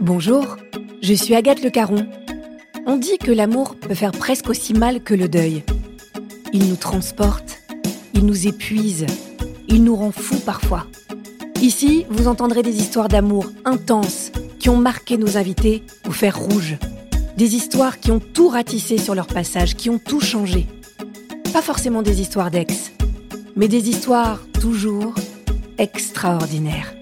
Bonjour, je suis Agathe Le Caron. On dit que l'amour peut faire presque aussi mal que le deuil. Il nous transporte, il nous épuise, il nous rend fous parfois. Ici, vous entendrez des histoires d'amour intenses qui ont marqué nos invités au fer rouge. Des histoires qui ont tout ratissé sur leur passage, qui ont tout changé. Pas forcément des histoires d'ex, mais des histoires toujours extraordinaires.